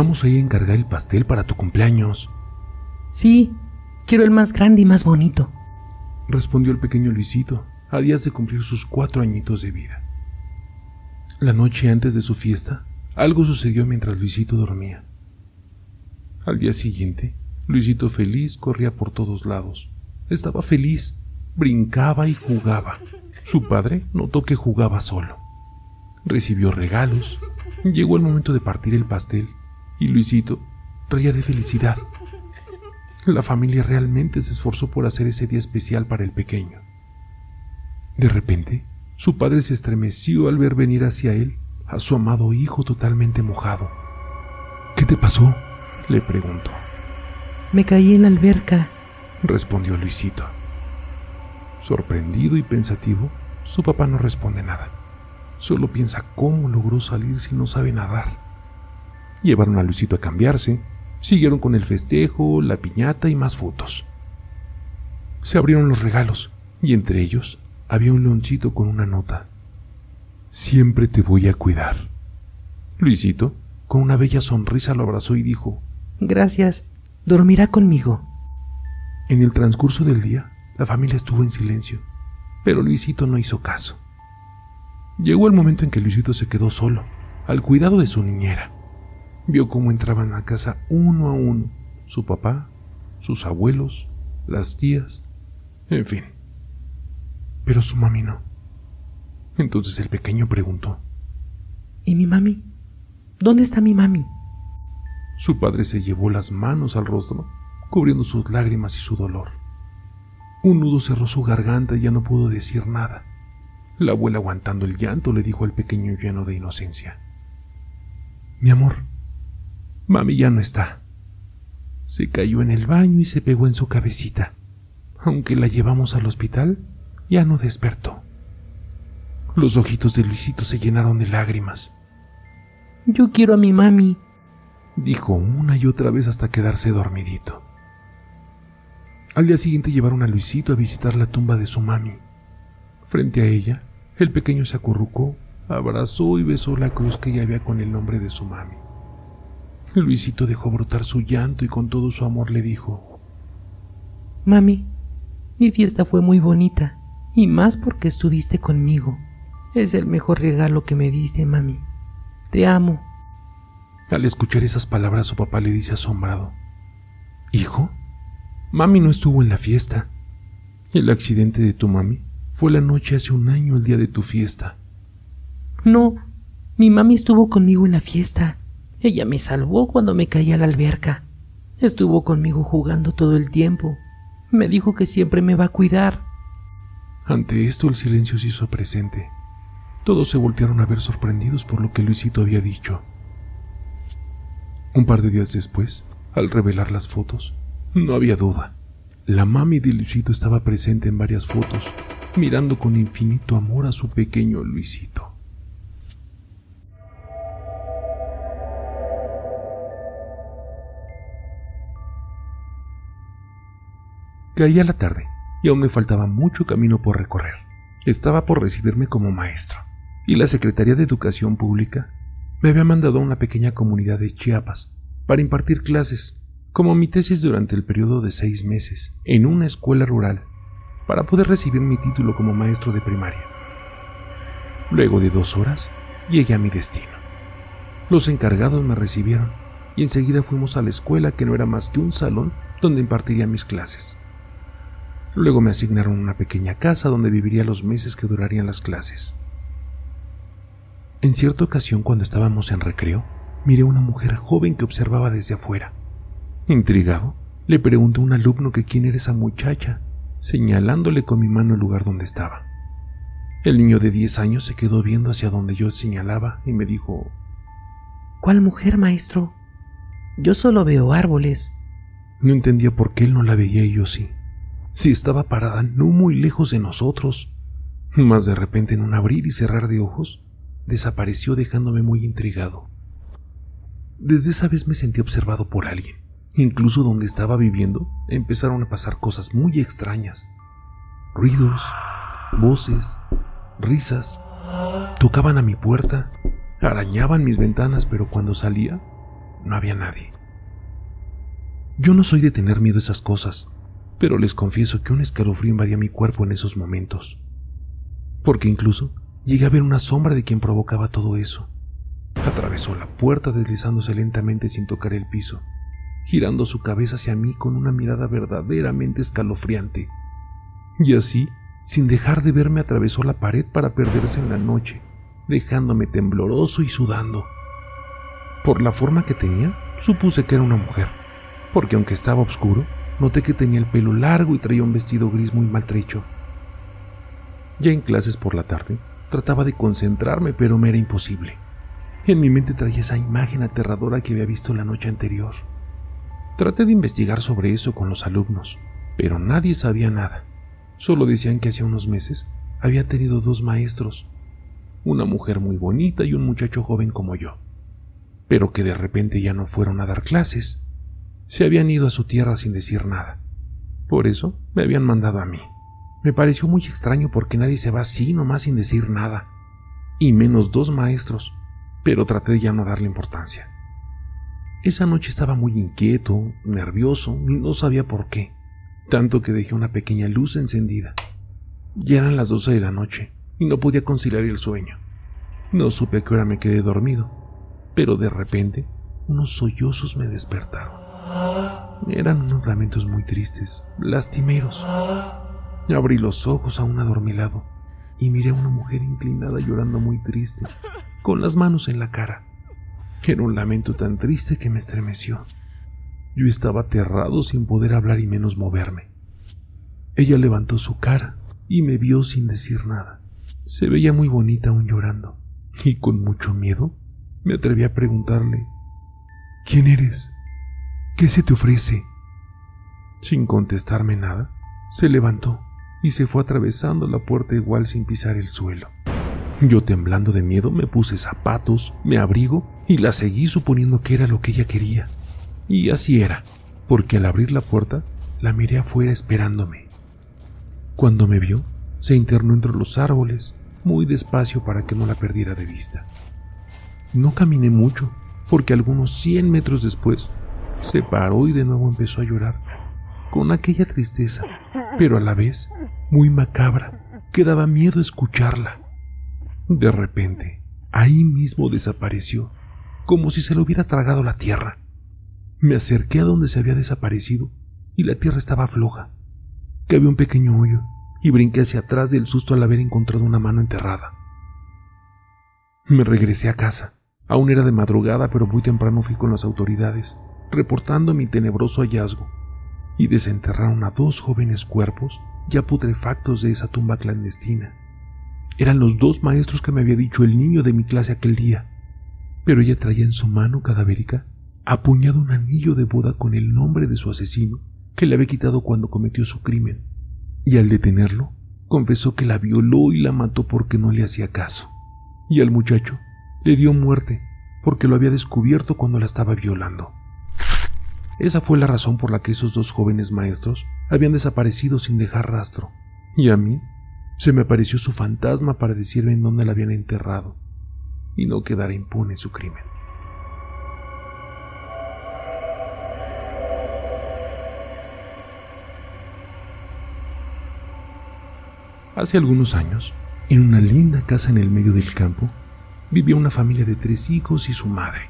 Vamos a ir a encargar el pastel para tu cumpleaños. Sí, quiero el más grande y más bonito, respondió el pequeño Luisito, a días de cumplir sus cuatro añitos de vida. La noche antes de su fiesta, algo sucedió mientras Luisito dormía. Al día siguiente, Luisito feliz corría por todos lados. Estaba feliz, brincaba y jugaba. Su padre notó que jugaba solo. Recibió regalos. Llegó el momento de partir el pastel y Luisito reía de felicidad. La familia realmente se esforzó por hacer ese día especial para el pequeño. De repente, su padre se estremeció al ver venir hacia él a su amado hijo totalmente mojado. ¿Qué te pasó? le preguntó. Me caí en la alberca, respondió Luisito. Sorprendido y pensativo, su papá no responde nada. Solo piensa cómo logró salir si no sabe nadar. Llevaron a Luisito a cambiarse, siguieron con el festejo, la piñata y más fotos. Se abrieron los regalos y entre ellos había un leoncito con una nota. Siempre te voy a cuidar. Luisito, con una bella sonrisa, lo abrazó y dijo, Gracias, dormirá conmigo. En el transcurso del día, la familia estuvo en silencio, pero Luisito no hizo caso. Llegó el momento en que Luisito se quedó solo, al cuidado de su niñera. Vio cómo entraban a casa uno a uno, su papá, sus abuelos, las tías, en fin. Pero su mami no. Entonces el pequeño preguntó, ¿Y mi mami? ¿Dónde está mi mami? Su padre se llevó las manos al rostro, cubriendo sus lágrimas y su dolor. Un nudo cerró su garganta y ya no pudo decir nada. La abuela, aguantando el llanto, le dijo al pequeño lleno de inocencia: Mi amor, mami ya no está. Se cayó en el baño y se pegó en su cabecita. Aunque la llevamos al hospital, ya no despertó. Los ojitos de Luisito se llenaron de lágrimas. Yo quiero a mi mami, dijo una y otra vez hasta quedarse dormidito. Al día siguiente llevaron a Luisito a visitar la tumba de su mami. Frente a ella, el pequeño se acurrucó, abrazó y besó la cruz que ya había con el nombre de su mami. Luisito dejó brotar su llanto y con todo su amor le dijo, Mami, mi fiesta fue muy bonita, y más porque estuviste conmigo. Es el mejor regalo que me diste, mami. Te amo. Al escuchar esas palabras, su papá le dice asombrado, Hijo, Mami no estuvo en la fiesta. El accidente de tu mami fue la noche hace un año el día de tu fiesta. No, mi mami estuvo conmigo en la fiesta. Ella me salvó cuando me caí a la alberca. Estuvo conmigo jugando todo el tiempo. Me dijo que siempre me va a cuidar. Ante esto el silencio se hizo presente. Todos se voltearon a ver sorprendidos por lo que Luisito había dicho. Un par de días después, al revelar las fotos, no había duda. La mami de Luisito estaba presente en varias fotos, mirando con infinito amor a su pequeño Luisito. Caía la tarde y aún me faltaba mucho camino por recorrer. Estaba por recibirme como maestro y la Secretaría de Educación Pública me había mandado a una pequeña comunidad de Chiapas para impartir clases como mi tesis durante el periodo de seis meses en una escuela rural para poder recibir mi título como maestro de primaria. Luego de dos horas, llegué a mi destino. Los encargados me recibieron y enseguida fuimos a la escuela que no era más que un salón donde impartiría mis clases. Luego me asignaron una pequeña casa donde viviría los meses que durarían las clases. En cierta ocasión, cuando estábamos en recreo, miré a una mujer joven que observaba desde afuera. Intrigado, le pregunté a un alumno que quién era esa muchacha, señalándole con mi mano el lugar donde estaba. El niño de 10 años se quedó viendo hacia donde yo señalaba y me dijo, ¿Cuál mujer, maestro? Yo solo veo árboles. No entendía por qué él no la veía y yo sí. Si estaba parada no muy lejos de nosotros. Mas de repente en un abrir y cerrar de ojos, desapareció dejándome muy intrigado. Desde esa vez me sentí observado por alguien. Incluso donde estaba viviendo empezaron a pasar cosas muy extrañas. Ruidos, voces, risas. Tocaban a mi puerta, arañaban mis ventanas, pero cuando salía, no había nadie. Yo no soy de tener miedo a esas cosas, pero les confieso que un escalofrío invadía mi cuerpo en esos momentos. Porque incluso llegué a ver una sombra de quien provocaba todo eso. Atravesó la puerta deslizándose lentamente sin tocar el piso, girando su cabeza hacia mí con una mirada verdaderamente escalofriante. Y así, sin dejar de verme, atravesó la pared para perderse en la noche, dejándome tembloroso y sudando. Por la forma que tenía, supuse que era una mujer, porque aunque estaba oscuro, noté que tenía el pelo largo y traía un vestido gris muy maltrecho. Ya en clases por la tarde, trataba de concentrarme, pero me era imposible. En mi mente traía esa imagen aterradora que había visto la noche anterior. Traté de investigar sobre eso con los alumnos, pero nadie sabía nada. Solo decían que hacía unos meses había tenido dos maestros, una mujer muy bonita y un muchacho joven como yo pero que de repente ya no fueron a dar clases. Se habían ido a su tierra sin decir nada. Por eso me habían mandado a mí. Me pareció muy extraño porque nadie se va así nomás sin decir nada. Y menos dos maestros, pero traté de ya no darle importancia. Esa noche estaba muy inquieto, nervioso y no sabía por qué, tanto que dejé una pequeña luz encendida. Ya eran las doce de la noche y no podía conciliar el sueño. No supe a qué hora me quedé dormido, pero de repente unos sollozos me despertaron. Eran unos lamentos muy tristes, lastimeros. Abrí los ojos aún adormilado y miré a una mujer inclinada llorando muy triste, con las manos en la cara. Era un lamento tan triste que me estremeció. Yo estaba aterrado sin poder hablar y menos moverme. Ella levantó su cara y me vio sin decir nada. Se veía muy bonita aún llorando, y con mucho miedo me atreví a preguntarle, ¿quién eres? ¿Qué se te ofrece? Sin contestarme nada, se levantó y se fue atravesando la puerta igual sin pisar el suelo. Yo temblando de miedo me puse zapatos, me abrigo y la seguí suponiendo que era lo que ella quería. Y así era, porque al abrir la puerta la miré afuera esperándome. Cuando me vio, se internó entre los árboles, muy despacio para que no la perdiera de vista. No caminé mucho, porque algunos cien metros después se paró y de nuevo empezó a llorar, con aquella tristeza, pero a la vez muy macabra, que daba miedo escucharla. De repente, ahí mismo desapareció, como si se lo hubiera tragado la tierra. Me acerqué a donde se había desaparecido y la tierra estaba floja, que un pequeño hoyo, y brinqué hacia atrás del susto al haber encontrado una mano enterrada. Me regresé a casa Aún era de madrugada, pero muy temprano fui con las autoridades, reportando mi tenebroso hallazgo, y desenterraron a dos jóvenes cuerpos ya putrefactos de esa tumba clandestina. Eran los dos maestros que me había dicho el niño de mi clase aquel día, pero ella traía en su mano cadavérica apuñado un anillo de boda con el nombre de su asesino que le había quitado cuando cometió su crimen, y al detenerlo, confesó que la violó y la mató porque no le hacía caso, y al muchacho le dio muerte porque lo había descubierto cuando la estaba violando. Esa fue la razón por la que esos dos jóvenes maestros habían desaparecido sin dejar rastro, y a mí se me apareció su fantasma para decirme en dónde la habían enterrado y no quedara impune su crimen. Hace algunos años, en una linda casa en el medio del campo, vivía una familia de tres hijos y su madre,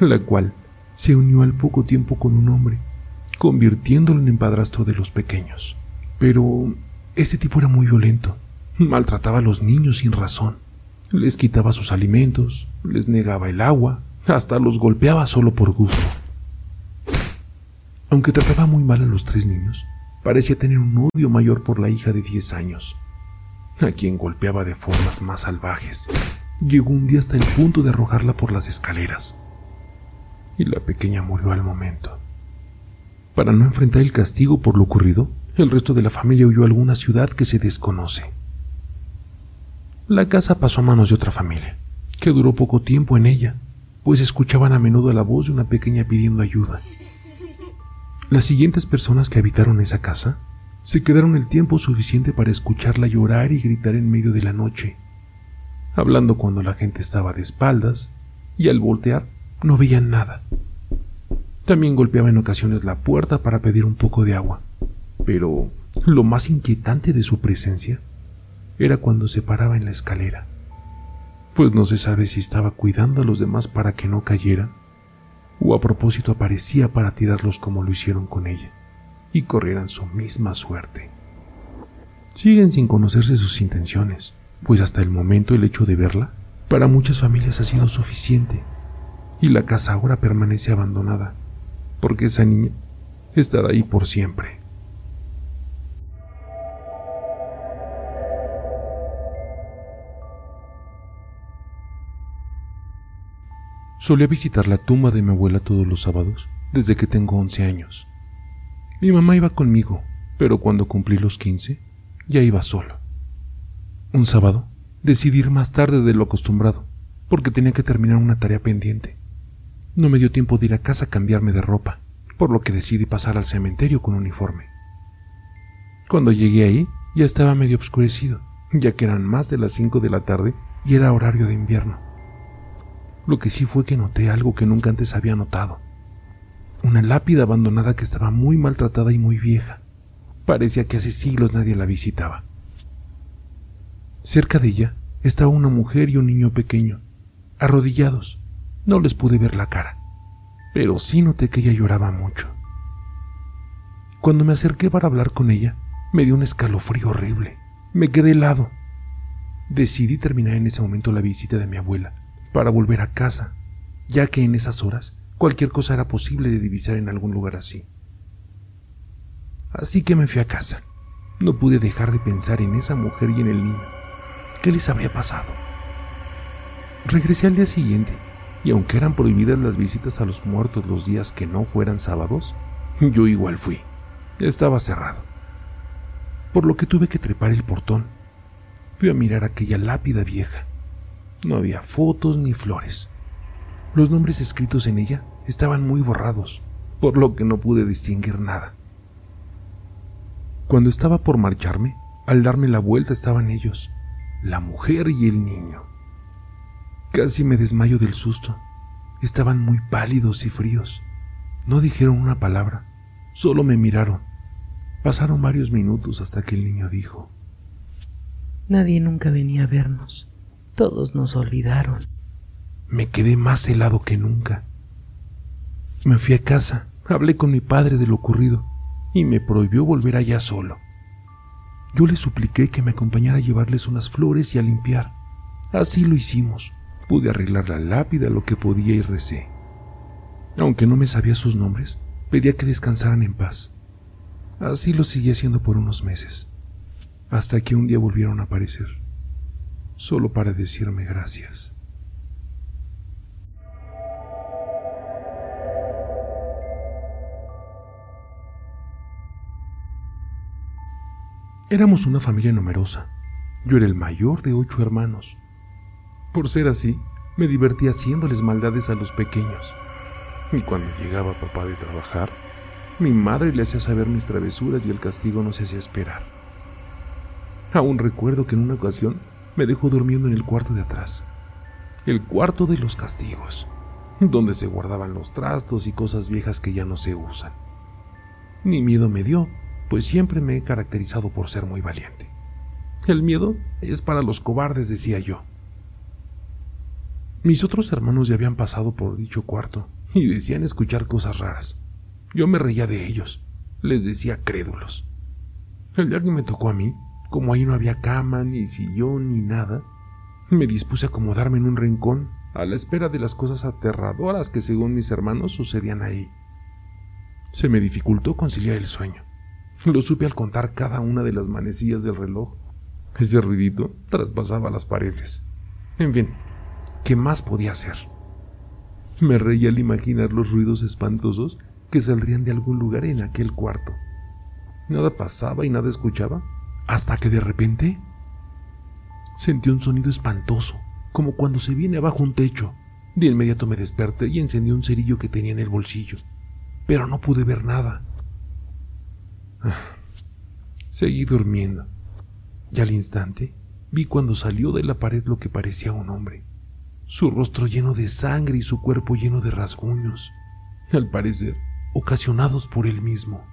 la cual se unió al poco tiempo con un hombre, convirtiéndolo en padrastro de los pequeños. Pero este tipo era muy violento, maltrataba a los niños sin razón, les quitaba sus alimentos, les negaba el agua, hasta los golpeaba solo por gusto. Aunque trataba muy mal a los tres niños, parecía tener un odio mayor por la hija de diez años, a quien golpeaba de formas más salvajes llegó un día hasta el punto de arrojarla por las escaleras. Y la pequeña murió al momento. Para no enfrentar el castigo por lo ocurrido, el resto de la familia huyó a alguna ciudad que se desconoce. La casa pasó a manos de otra familia, que duró poco tiempo en ella, pues escuchaban a menudo la voz de una pequeña pidiendo ayuda. Las siguientes personas que habitaron esa casa se quedaron el tiempo suficiente para escucharla llorar y gritar en medio de la noche, hablando cuando la gente estaba de espaldas, y al voltear no veían nada, También golpeaba en ocasiones la puerta para pedir un poco de agua. Pero lo más inquietante de su presencia era cuando se paraba en la escalera, pues no se sabe si estaba cuidando a los demás para que no cayeran, o a propósito aparecía para tirarlos como lo hicieron con ella, y corrieran su misma suerte. Siguen sin conocerse sus intenciones, pues hasta el momento el hecho de verla para muchas familias ha sido suficiente, y la casa ahora permanece abandonada, porque esa niña estará ahí por siempre. Solía visitar la tumba de mi abuela todos los sábados desde que tengo 11 años. Mi mamá iba conmigo, pero cuando cumplí los 15 ya iba solo. Un sábado decidí ir más tarde de lo acostumbrado, porque tenía que terminar una tarea pendiente. No me dio tiempo de ir a casa a cambiarme de ropa, por lo que decidí pasar al cementerio con uniforme. Cuando llegué ahí ya estaba medio oscurecido, ya que eran más de las 5 de la tarde y era horario de invierno. Lo que sí fue que noté algo que nunca antes había notado. Una lápida abandonada que estaba muy maltratada y muy vieja. Parecía que hace siglos nadie la visitaba. Cerca de ella estaba una mujer y un niño pequeño, arrodillados. No les pude ver la cara, pero sí noté que ella lloraba mucho. Cuando me acerqué para hablar con ella, me dio un escalofrío horrible. Me quedé helado. Decidí terminar en ese momento la visita de mi abuela para volver a casa, ya que en esas horas cualquier cosa era posible de divisar en algún lugar así. Así que me fui a casa. No pude dejar de pensar en esa mujer y en el niño. ¿Qué les había pasado? Regresé al día siguiente, y aunque eran prohibidas las visitas a los muertos los días que no fueran sábados, yo igual fui. Estaba cerrado. Por lo que tuve que trepar el portón. Fui a mirar aquella lápida vieja. No había fotos ni flores. Los nombres escritos en ella estaban muy borrados, por lo que no pude distinguir nada. Cuando estaba por marcharme, al darme la vuelta estaban ellos, la mujer y el niño. Casi me desmayo del susto. Estaban muy pálidos y fríos. No dijeron una palabra, solo me miraron. Pasaron varios minutos hasta que el niño dijo, Nadie nunca venía a vernos. Todos nos olvidaron. Me quedé más helado que nunca. Me fui a casa, hablé con mi padre de lo ocurrido y me prohibió volver allá solo. Yo le supliqué que me acompañara a llevarles unas flores y a limpiar. Así lo hicimos. Pude arreglar la lápida lo que podía y recé. Aunque no me sabía sus nombres, pedía que descansaran en paz. Así lo seguí haciendo por unos meses, hasta que un día volvieron a aparecer solo para decirme gracias. Éramos una familia numerosa. Yo era el mayor de ocho hermanos. Por ser así, me divertía haciéndoles maldades a los pequeños. Y cuando llegaba papá de trabajar, mi madre le hacía saber mis travesuras y el castigo no se hacía esperar. Aún recuerdo que en una ocasión me dejó durmiendo en el cuarto de atrás, el cuarto de los castigos, donde se guardaban los trastos y cosas viejas que ya no se usan. Ni miedo me dio, pues siempre me he caracterizado por ser muy valiente. El miedo es para los cobardes, decía yo. Mis otros hermanos ya habían pasado por dicho cuarto y decían escuchar cosas raras. Yo me reía de ellos, les decía crédulos. El día que me tocó a mí, como ahí no había cama, ni sillón, ni nada, me dispuse a acomodarme en un rincón, a la espera de las cosas aterradoras que según mis hermanos sucedían ahí. Se me dificultó conciliar el sueño. Lo supe al contar cada una de las manecillas del reloj. Ese ruidito traspasaba las paredes. En fin, ¿qué más podía hacer? Me reía al imaginar los ruidos espantosos que saldrían de algún lugar en aquel cuarto. Nada pasaba y nada escuchaba hasta que de repente sentí un sonido espantoso, como cuando se viene abajo un techo. De inmediato me desperté y encendí un cerillo que tenía en el bolsillo, pero no pude ver nada. Seguí durmiendo, y al instante vi cuando salió de la pared lo que parecía un hombre, su rostro lleno de sangre y su cuerpo lleno de rasguños. al parecer, ocasionados por él mismo.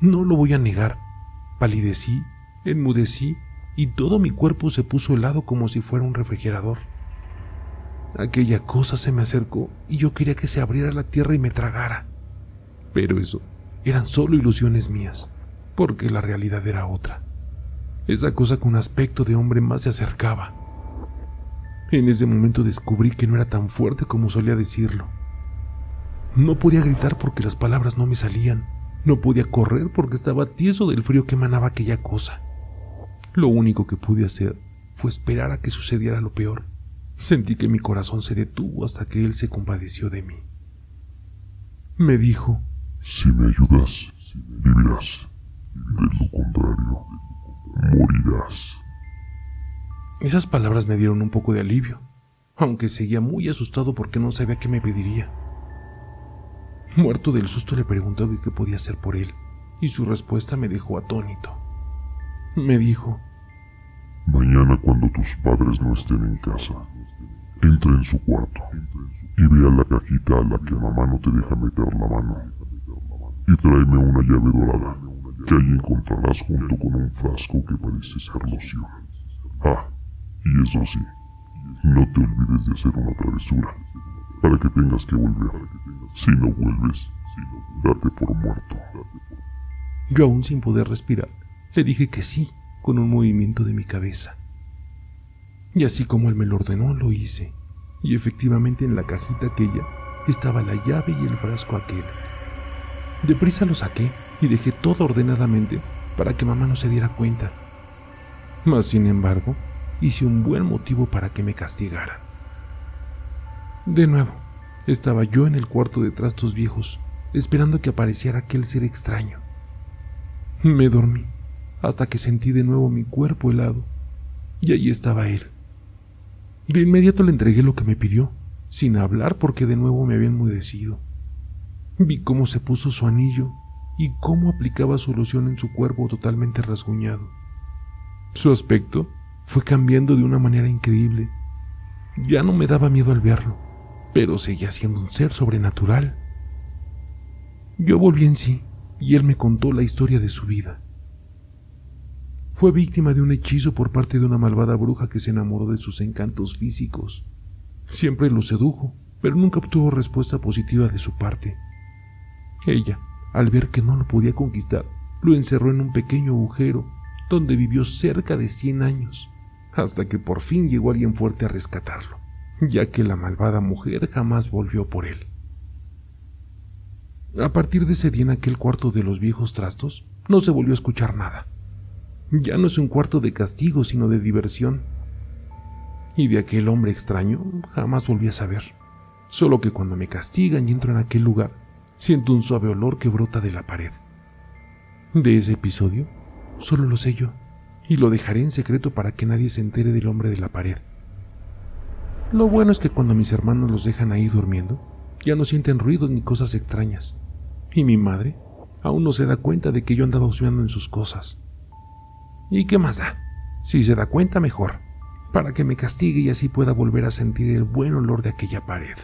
No lo voy a negar, palidecí, enmudecí y todo mi cuerpo se puso helado como si fuera un refrigerador. Aquella cosa se me acercó y yo quería que se abriera la tierra y me tragara. Pero eso eran solo ilusiones mías, porque la realidad era otra. Esa cosa con aspecto de hombre más se acercaba. En ese momento descubrí que no era tan fuerte como solía decirlo. No podía gritar porque las palabras no me salían. No podía correr porque estaba tieso del frío que emanaba aquella cosa. Lo único que pude hacer fue esperar a que sucediera lo peor. Sentí que mi corazón se detuvo hasta que él se compadeció de mí. Me dijo, Si me ayudas, vivirás. De lo contrario, morirás. Esas palabras me dieron un poco de alivio, aunque seguía muy asustado porque no sabía qué me pediría. Muerto del susto le pregunté qué podía hacer por él, y su respuesta me dejó atónito. Me dijo, Mañana cuando tus padres no estén en casa, entra en su cuarto y vea la cajita a la que mamá no te deja meter la mano. Y tráeme una llave dorada, que ahí encontrarás junto con un frasco que parece ser loción. Ah, y eso sí, no te olvides de hacer una travesura, para que tengas que volver. Si no vuelves, date por muerto. Yo aún sin poder respirar, le dije que sí con un movimiento de mi cabeza. Y así como él me lo ordenó, lo hice. Y efectivamente en la cajita aquella estaba la llave y el frasco aquel. Deprisa lo saqué y dejé todo ordenadamente para que mamá no se diera cuenta. Mas, sin embargo, hice un buen motivo para que me castigara. De nuevo, estaba yo en el cuarto de trastos viejos, esperando que apareciera aquel ser extraño. Me dormí hasta que sentí de nuevo mi cuerpo helado, y allí estaba él. De inmediato le entregué lo que me pidió, sin hablar porque de nuevo me había enmudecido. Vi cómo se puso su anillo y cómo aplicaba su loción en su cuerpo totalmente rasguñado. Su aspecto fue cambiando de una manera increíble. Ya no me daba miedo al verlo, pero seguía siendo un ser sobrenatural. Yo volví en sí y él me contó la historia de su vida. Fue víctima de un hechizo por parte de una malvada bruja que se enamoró de sus encantos físicos. Siempre lo sedujo, pero nunca obtuvo respuesta positiva de su parte. Ella, al ver que no lo podía conquistar, lo encerró en un pequeño agujero donde vivió cerca de cien años, hasta que por fin llegó alguien fuerte a rescatarlo, ya que la malvada mujer jamás volvió por él. A partir de ese día en aquel cuarto de los viejos trastos, no se volvió a escuchar nada. Ya no es un cuarto de castigo, sino de diversión. Y de aquel hombre extraño jamás volví a saber. Solo que cuando me castigan y entro en aquel lugar, siento un suave olor que brota de la pared. De ese episodio, solo lo sé yo, y lo dejaré en secreto para que nadie se entere del hombre de la pared. Lo bueno es que cuando mis hermanos los dejan ahí durmiendo, ya no sienten ruidos ni cosas extrañas. Y mi madre aún no se da cuenta de que yo andaba husmeando en sus cosas. ¿Y qué más da? Si se da cuenta, mejor, para que me castigue y así pueda volver a sentir el buen olor de aquella pared.